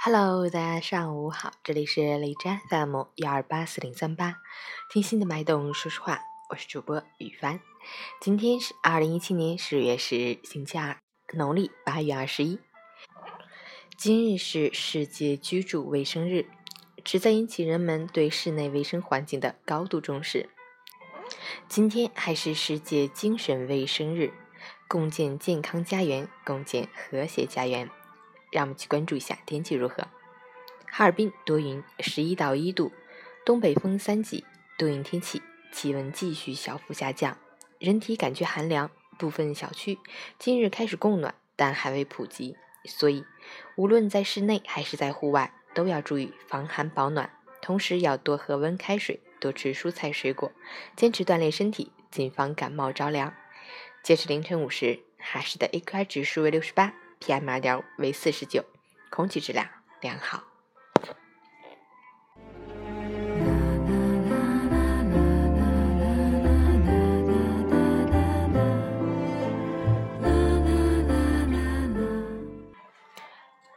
Hello，大家上午好，这里是荔枝 FM 幺二八四零三八，听心的脉动，说实话，我是主播雨帆。今天是二零一七年十月十日，星期二，农历八月二十一。今日是世界居住卫生日，旨在引起人们对室内卫生环境的高度重视。今天还是世界精神卫生日，共建健康家园，共建和谐家园。让我们去关注一下天气如何。哈尔滨多云，十一到一度，东北风三级，多云天气，气温继续小幅下降，人体感觉寒凉。部分小区今日开始供暖，但还未普及，所以无论在室内还是在户外，都要注意防寒保暖，同时要多喝温开水，多吃蔬菜水果，坚持锻炼身体，谨防感冒着凉。截至凌晨五时，哈市的 AQI 指数为六十八。PM 二点五为四十九，空气质量良好。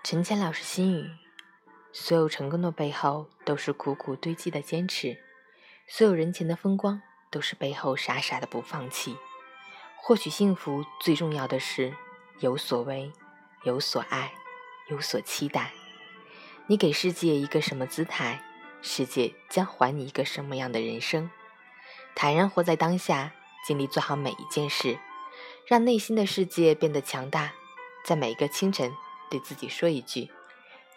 陈谦老师心语：所有成功的背后都是苦苦堆积的坚持，所有人前的风光都是背后傻傻的不放弃。或许幸福最重要的是有所为。有所爱，有所期待。你给世界一个什么姿态，世界将还你一个什么样的人生？坦然活在当下，尽力做好每一件事，让内心的世界变得强大。在每一个清晨，对自己说一句：“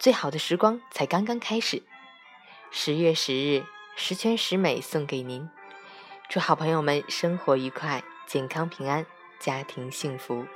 最好的时光才刚刚开始。”十月十日，十全十美送给您。祝好朋友们生活愉快，健康平安，家庭幸福。